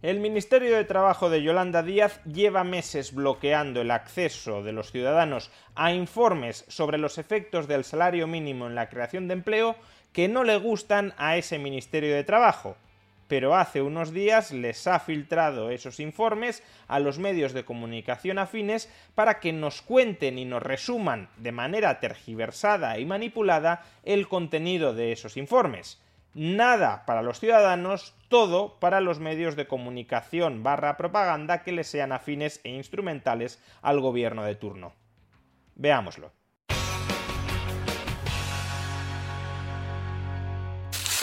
El Ministerio de Trabajo de Yolanda Díaz lleva meses bloqueando el acceso de los ciudadanos a informes sobre los efectos del salario mínimo en la creación de empleo que no le gustan a ese Ministerio de Trabajo. Pero hace unos días les ha filtrado esos informes a los medios de comunicación afines para que nos cuenten y nos resuman de manera tergiversada y manipulada el contenido de esos informes nada para los ciudadanos, todo para los medios de comunicación barra propaganda que les sean afines e instrumentales al gobierno de turno. Veámoslo.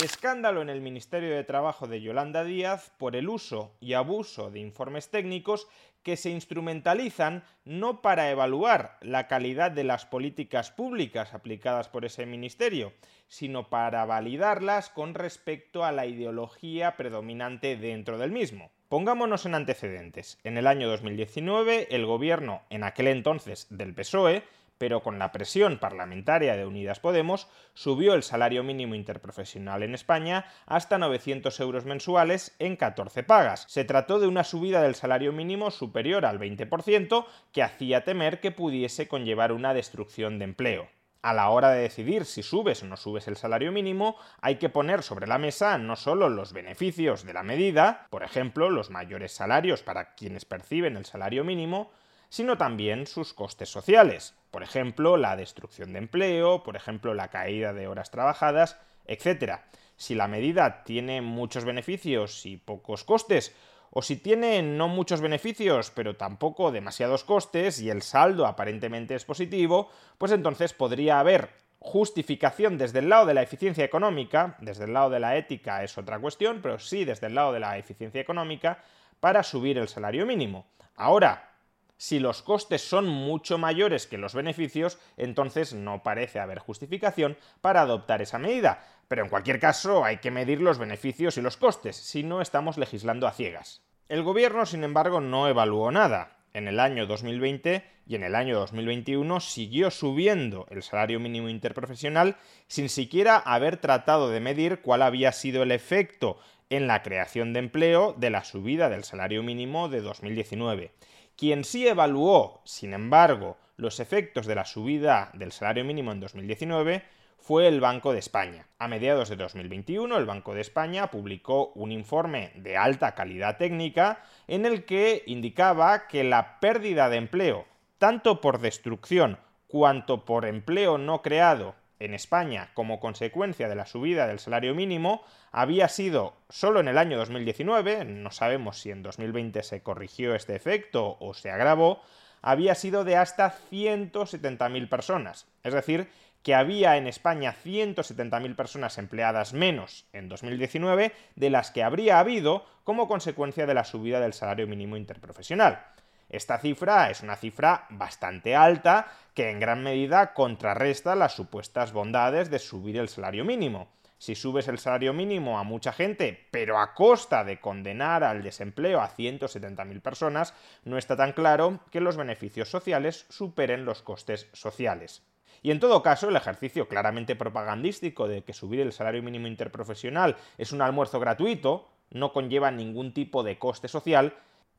Escándalo en el Ministerio de Trabajo de Yolanda Díaz por el uso y abuso de informes técnicos que se instrumentalizan no para evaluar la calidad de las políticas públicas aplicadas por ese ministerio, sino para validarlas con respecto a la ideología predominante dentro del mismo. Pongámonos en antecedentes. En el año 2019, el gobierno, en aquel entonces del PSOE, pero con la presión parlamentaria de Unidas Podemos, subió el salario mínimo interprofesional en España hasta 900 euros mensuales en 14 pagas. Se trató de una subida del salario mínimo superior al 20% que hacía temer que pudiese conllevar una destrucción de empleo a la hora de decidir si subes o no subes el salario mínimo, hay que poner sobre la mesa no solo los beneficios de la medida, por ejemplo, los mayores salarios para quienes perciben el salario mínimo, sino también sus costes sociales, por ejemplo, la destrucción de empleo, por ejemplo, la caída de horas trabajadas, etc. Si la medida tiene muchos beneficios y pocos costes, o si tiene no muchos beneficios, pero tampoco demasiados costes y el saldo aparentemente es positivo, pues entonces podría haber justificación desde el lado de la eficiencia económica, desde el lado de la ética es otra cuestión, pero sí desde el lado de la eficiencia económica, para subir el salario mínimo. Ahora, si los costes son mucho mayores que los beneficios, entonces no parece haber justificación para adoptar esa medida. Pero en cualquier caso hay que medir los beneficios y los costes, si no estamos legislando a ciegas. El gobierno, sin embargo, no evaluó nada. En el año 2020 y en el año 2021 siguió subiendo el salario mínimo interprofesional sin siquiera haber tratado de medir cuál había sido el efecto en la creación de empleo de la subida del salario mínimo de 2019. Quien sí evaluó, sin embargo, los efectos de la subida del salario mínimo en 2019 fue el Banco de España. A mediados de 2021, el Banco de España publicó un informe de alta calidad técnica en el que indicaba que la pérdida de empleo, tanto por destrucción cuanto por empleo no creado en España como consecuencia de la subida del salario mínimo había sido solo en el año 2019, no sabemos si en 2020 se corrigió este efecto o se agravó, había sido de hasta 170.000 personas. Es decir, que había en España 170.000 personas empleadas menos en 2019 de las que habría habido como consecuencia de la subida del salario mínimo interprofesional. Esta cifra es una cifra bastante alta que en gran medida contrarresta las supuestas bondades de subir el salario mínimo. Si subes el salario mínimo a mucha gente, pero a costa de condenar al desempleo a 170.000 personas, no está tan claro que los beneficios sociales superen los costes sociales. Y en todo caso, el ejercicio claramente propagandístico de que subir el salario mínimo interprofesional es un almuerzo gratuito, no conlleva ningún tipo de coste social,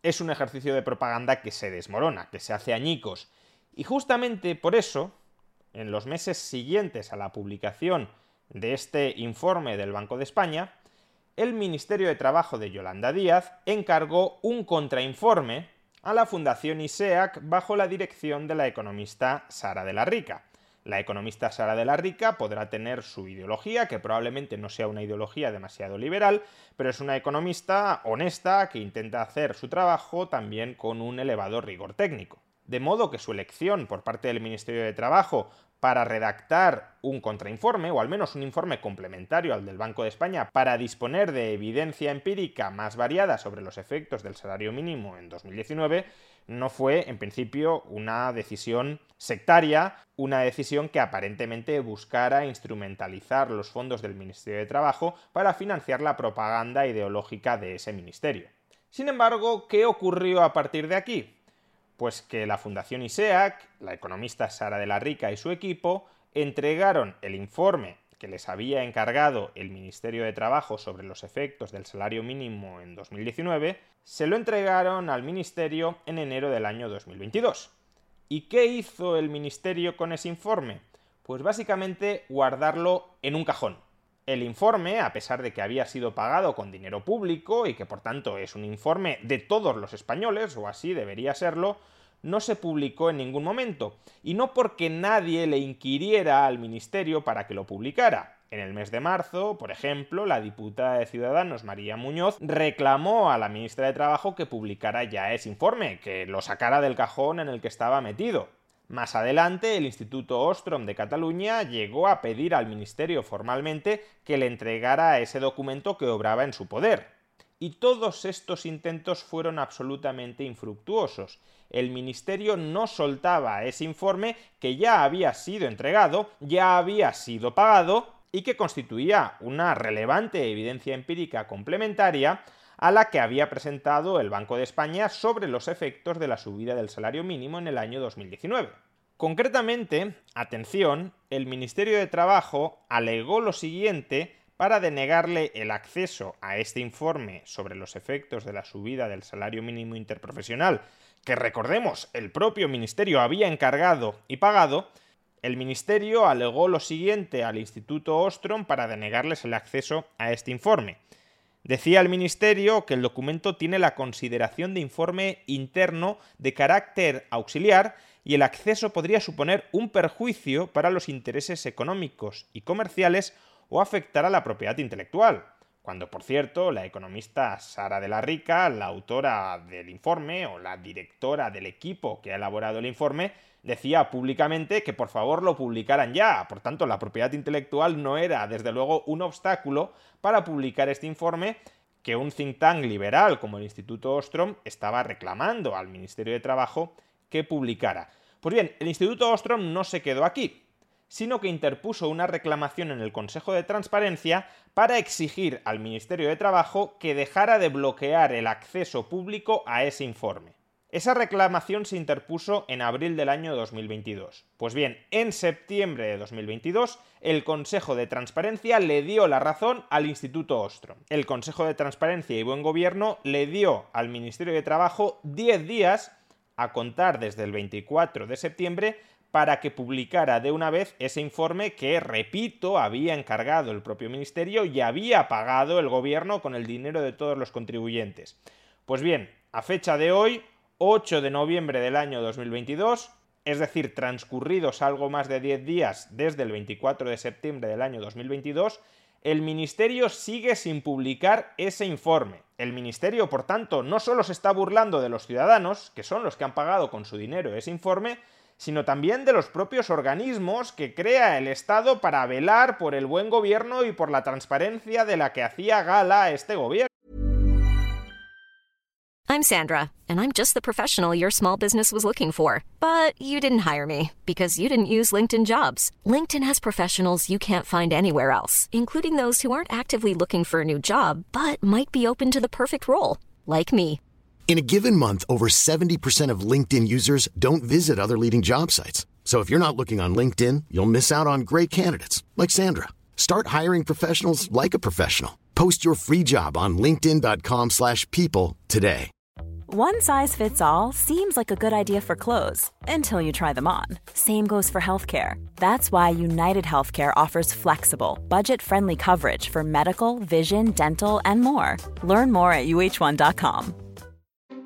es un ejercicio de propaganda que se desmorona, que se hace añicos. Y justamente por eso, en los meses siguientes a la publicación de este informe del Banco de España, el Ministerio de Trabajo de Yolanda Díaz encargó un contrainforme a la Fundación ISEAC bajo la dirección de la economista Sara de la Rica. La economista Sara de la Rica podrá tener su ideología, que probablemente no sea una ideología demasiado liberal, pero es una economista honesta que intenta hacer su trabajo también con un elevado rigor técnico. De modo que su elección por parte del Ministerio de Trabajo para redactar un contrainforme, o al menos un informe complementario al del Banco de España, para disponer de evidencia empírica más variada sobre los efectos del salario mínimo en 2019, no fue en principio una decisión sectaria, una decisión que aparentemente buscara instrumentalizar los fondos del Ministerio de Trabajo para financiar la propaganda ideológica de ese ministerio. Sin embargo, ¿qué ocurrió a partir de aquí? Pues que la Fundación ISEAC, la economista Sara de la Rica y su equipo entregaron el informe que les había encargado el Ministerio de Trabajo sobre los efectos del salario mínimo en 2019, se lo entregaron al Ministerio en enero del año 2022. ¿Y qué hizo el Ministerio con ese informe? Pues básicamente guardarlo en un cajón. El informe, a pesar de que había sido pagado con dinero público y que por tanto es un informe de todos los españoles, o así debería serlo, no se publicó en ningún momento, y no porque nadie le inquiriera al Ministerio para que lo publicara. En el mes de marzo, por ejemplo, la diputada de Ciudadanos María Muñoz reclamó a la ministra de Trabajo que publicara ya ese informe, que lo sacara del cajón en el que estaba metido. Más adelante, el Instituto Ostrom de Cataluña llegó a pedir al Ministerio formalmente que le entregara ese documento que obraba en su poder. Y todos estos intentos fueron absolutamente infructuosos, el Ministerio no soltaba ese informe que ya había sido entregado, ya había sido pagado y que constituía una relevante evidencia empírica complementaria a la que había presentado el Banco de España sobre los efectos de la subida del salario mínimo en el año 2019. Concretamente, atención, el Ministerio de Trabajo alegó lo siguiente para denegarle el acceso a este informe sobre los efectos de la subida del salario mínimo interprofesional que recordemos, el propio Ministerio había encargado y pagado, el Ministerio alegó lo siguiente al Instituto Ostrom para denegarles el acceso a este informe. Decía el Ministerio que el documento tiene la consideración de informe interno de carácter auxiliar y el acceso podría suponer un perjuicio para los intereses económicos y comerciales o afectar a la propiedad intelectual cuando por cierto la economista Sara de la Rica, la autora del informe o la directora del equipo que ha elaborado el informe, decía públicamente que por favor lo publicaran ya. Por tanto, la propiedad intelectual no era, desde luego, un obstáculo para publicar este informe que un think tank liberal como el Instituto Ostrom estaba reclamando al Ministerio de Trabajo que publicara. Pues bien, el Instituto Ostrom no se quedó aquí sino que interpuso una reclamación en el Consejo de Transparencia para exigir al Ministerio de Trabajo que dejara de bloquear el acceso público a ese informe. Esa reclamación se interpuso en abril del año 2022. Pues bien, en septiembre de 2022, el Consejo de Transparencia le dio la razón al Instituto Ostrom. El Consejo de Transparencia y Buen Gobierno le dio al Ministerio de Trabajo 10 días a contar desde el 24 de septiembre para que publicara de una vez ese informe que, repito, había encargado el propio ministerio y había pagado el gobierno con el dinero de todos los contribuyentes. Pues bien, a fecha de hoy, 8 de noviembre del año 2022, es decir, transcurridos algo más de 10 días desde el 24 de septiembre del año 2022, el Ministerio sigue sin publicar ese informe. El Ministerio, por tanto, no solo se está burlando de los ciudadanos, que son los que han pagado con su dinero ese informe, sino también de los propios organismos que crea el Estado para velar por el buen gobierno y por la transparencia de la que hacía gala este gobierno. I'm Sandra, and I'm just the professional your small business was looking for. But you didn't hire me because you didn't use LinkedIn jobs. LinkedIn has professionals you can't find anywhere else, including those who aren't actively looking for a new job but might be open to the perfect role, like me. In a given month, over 70% of LinkedIn users don't visit other leading job sites. So if you're not looking on LinkedIn, you'll miss out on great candidates like Sandra. Start hiring professionals like a professional. Post your free job on linkedin.com/people today. One size fits all seems like a good idea for clothes until you try them on. Same goes for healthcare. That's why United Healthcare offers flexible, budget-friendly coverage for medical, vision, dental, and more. Learn more at uh1.com.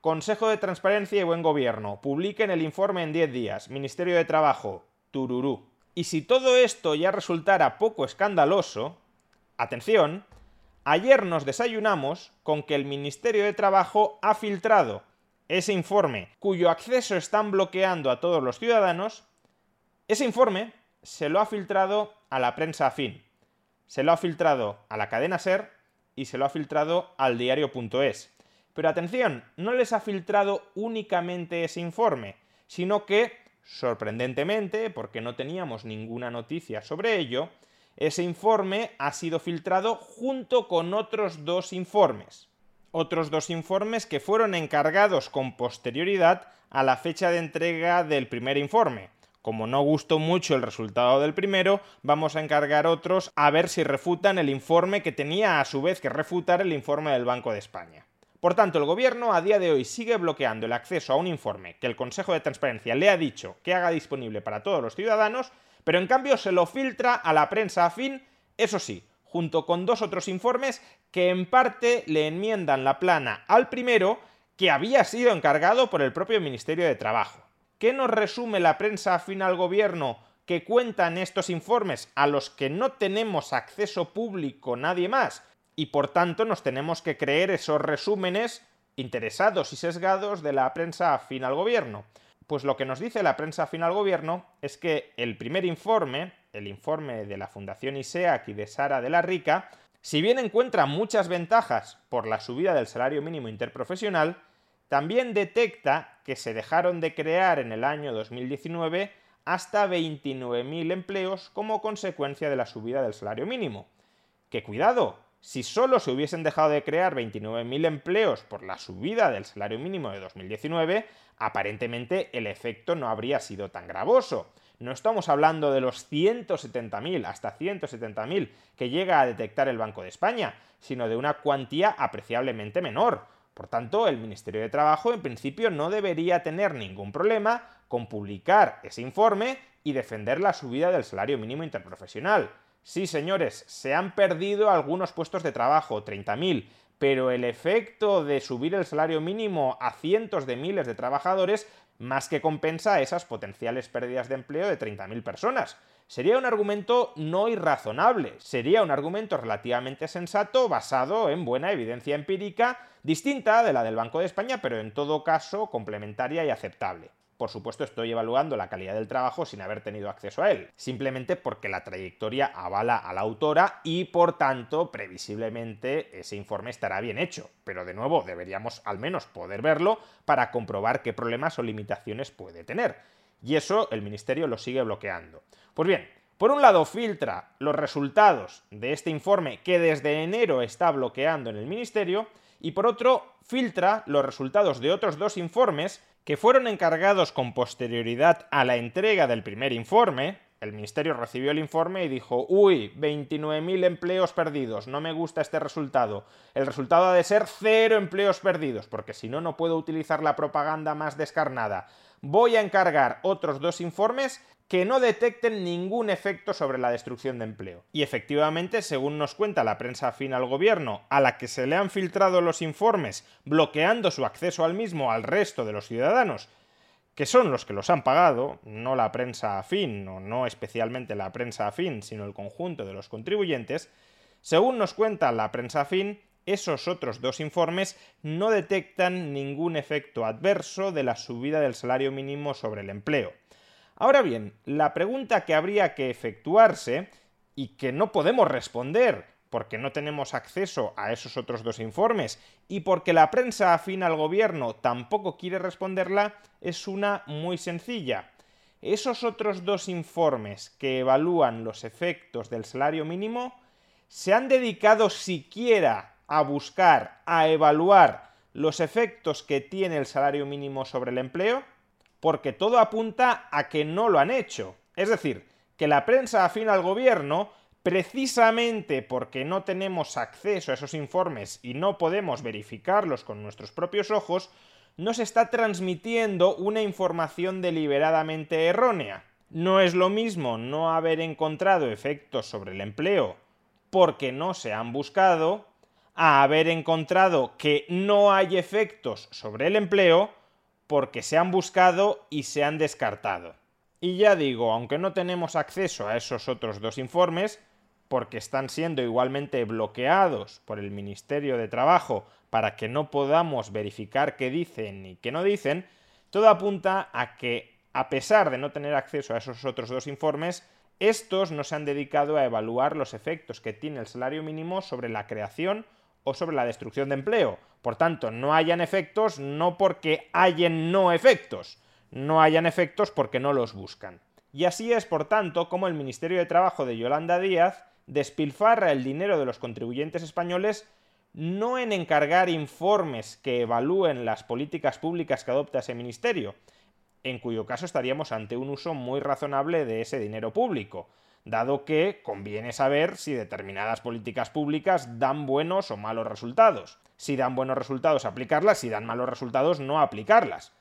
Consejo de Transparencia y Buen Gobierno. Publiquen el informe en 10 días. Ministerio de Trabajo. Tururú. Y si todo esto ya resultara poco escandaloso, atención, ayer nos desayunamos con que el Ministerio de Trabajo ha filtrado ese informe cuyo acceso están bloqueando a todos los ciudadanos, ese informe se lo ha filtrado a la prensa afín, se lo ha filtrado a la cadena SER y se lo ha filtrado al diario.es. Pero atención, no les ha filtrado únicamente ese informe, sino que, sorprendentemente, porque no teníamos ninguna noticia sobre ello, ese informe ha sido filtrado junto con otros dos informes. Otros dos informes que fueron encargados con posterioridad a la fecha de entrega del primer informe. Como no gustó mucho el resultado del primero, vamos a encargar otros a ver si refutan el informe que tenía a su vez que refutar el informe del Banco de España. Por tanto, el gobierno a día de hoy sigue bloqueando el acceso a un informe que el Consejo de Transparencia le ha dicho que haga disponible para todos los ciudadanos, pero en cambio se lo filtra a la prensa afín, eso sí, junto con dos otros informes que en parte le enmiendan la plana al primero que había sido encargado por el propio Ministerio de Trabajo. ¿Qué nos resume la prensa afín al gobierno que cuentan estos informes a los que no tenemos acceso público nadie más? Y por tanto nos tenemos que creer esos resúmenes interesados y sesgados de la prensa afín al gobierno. Pues lo que nos dice la prensa afín al gobierno es que el primer informe, el informe de la Fundación ISEAC y de Sara de la Rica, si bien encuentra muchas ventajas por la subida del salario mínimo interprofesional, también detecta que se dejaron de crear en el año 2019 hasta 29.000 empleos como consecuencia de la subida del salario mínimo. Que cuidado, si solo se hubiesen dejado de crear 29.000 empleos por la subida del salario mínimo de 2019, aparentemente el efecto no habría sido tan gravoso. No estamos hablando de los 170.000 hasta 170.000 que llega a detectar el Banco de España, sino de una cuantía apreciablemente menor. Por tanto, el Ministerio de Trabajo en principio no debería tener ningún problema con publicar ese informe y defender la subida del salario mínimo interprofesional. Sí, señores, se han perdido algunos puestos de trabajo, 30.000, pero el efecto de subir el salario mínimo a cientos de miles de trabajadores más que compensa esas potenciales pérdidas de empleo de 30.000 personas. Sería un argumento no irrazonable, sería un argumento relativamente sensato basado en buena evidencia empírica, distinta de la del Banco de España, pero en todo caso complementaria y aceptable. Por supuesto, estoy evaluando la calidad del trabajo sin haber tenido acceso a él, simplemente porque la trayectoria avala a la autora y, por tanto, previsiblemente ese informe estará bien hecho. Pero de nuevo, deberíamos al menos poder verlo para comprobar qué problemas o limitaciones puede tener. Y eso el Ministerio lo sigue bloqueando. Pues bien, por un lado filtra los resultados de este informe que desde enero está bloqueando en el Ministerio y por otro filtra los resultados de otros dos informes que fueron encargados con posterioridad a la entrega del primer informe, el Ministerio recibió el informe y dijo, uy, 29.000 empleos perdidos, no me gusta este resultado. El resultado ha de ser cero empleos perdidos, porque si no, no puedo utilizar la propaganda más descarnada. Voy a encargar otros dos informes que no detecten ningún efecto sobre la destrucción de empleo. Y efectivamente, según nos cuenta la prensa afín al gobierno, a la que se le han filtrado los informes, bloqueando su acceso al mismo al resto de los ciudadanos, que son los que los han pagado, no la prensa afín, o no especialmente la prensa afín, sino el conjunto de los contribuyentes, según nos cuenta la prensa afín, esos otros dos informes no detectan ningún efecto adverso de la subida del salario mínimo sobre el empleo. Ahora bien, la pregunta que habría que efectuarse y que no podemos responder porque no tenemos acceso a esos otros dos informes y porque la prensa afín al gobierno tampoco quiere responderla, es una muy sencilla. Esos otros dos informes que evalúan los efectos del salario mínimo se han dedicado siquiera a buscar, a evaluar los efectos que tiene el salario mínimo sobre el empleo? porque todo apunta a que no lo han hecho. Es decir, que la prensa afín al gobierno, precisamente porque no tenemos acceso a esos informes y no podemos verificarlos con nuestros propios ojos, no se está transmitiendo una información deliberadamente errónea. No es lo mismo no haber encontrado efectos sobre el empleo porque no se han buscado, a haber encontrado que no hay efectos sobre el empleo porque se han buscado y se han descartado. Y ya digo, aunque no tenemos acceso a esos otros dos informes, porque están siendo igualmente bloqueados por el Ministerio de Trabajo para que no podamos verificar qué dicen y qué no dicen, todo apunta a que, a pesar de no tener acceso a esos otros dos informes, estos no se han dedicado a evaluar los efectos que tiene el salario mínimo sobre la creación o sobre la destrucción de empleo. Por tanto, no hayan efectos no porque hayan no efectos, no hayan efectos porque no los buscan. Y así es, por tanto, como el Ministerio de Trabajo de Yolanda Díaz despilfarra el dinero de los contribuyentes españoles no en encargar informes que evalúen las políticas públicas que adopta ese ministerio, en cuyo caso estaríamos ante un uso muy razonable de ese dinero público, dado que conviene saber si determinadas políticas públicas dan buenos o malos resultados. Si dan buenos resultados, aplicarlas, si dan malos resultados, no aplicarlas.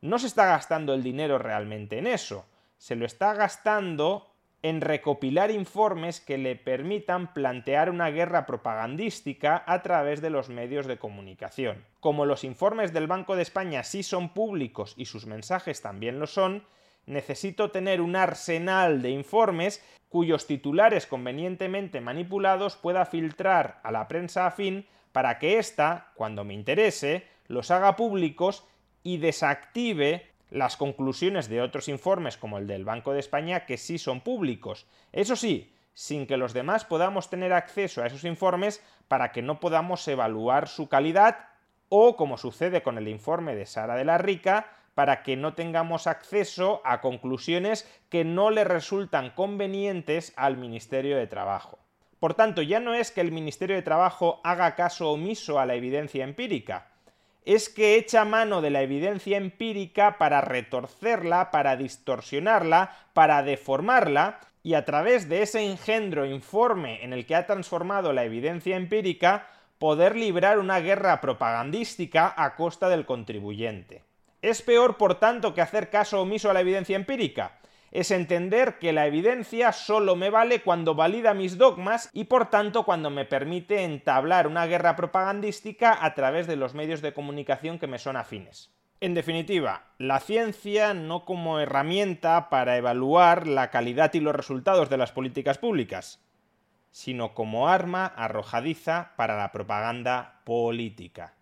No se está gastando el dinero realmente en eso, se lo está gastando en recopilar informes que le permitan plantear una guerra propagandística a través de los medios de comunicación. Como los informes del Banco de España sí son públicos y sus mensajes también lo son, necesito tener un arsenal de informes cuyos titulares convenientemente manipulados pueda filtrar a la prensa afín para que ésta, cuando me interese, los haga públicos y desactive las conclusiones de otros informes como el del Banco de España que sí son públicos. Eso sí, sin que los demás podamos tener acceso a esos informes para que no podamos evaluar su calidad o, como sucede con el informe de Sara de la Rica, para que no tengamos acceso a conclusiones que no le resultan convenientes al Ministerio de Trabajo. Por tanto, ya no es que el Ministerio de Trabajo haga caso omiso a la evidencia empírica, es que echa mano de la evidencia empírica para retorcerla, para distorsionarla, para deformarla, y a través de ese engendro informe en el que ha transformado la evidencia empírica, poder librar una guerra propagandística a costa del contribuyente. Es peor, por tanto, que hacer caso omiso a la evidencia empírica es entender que la evidencia solo me vale cuando valida mis dogmas y por tanto cuando me permite entablar una guerra propagandística a través de los medios de comunicación que me son afines. En definitiva, la ciencia no como herramienta para evaluar la calidad y los resultados de las políticas públicas, sino como arma arrojadiza para la propaganda política.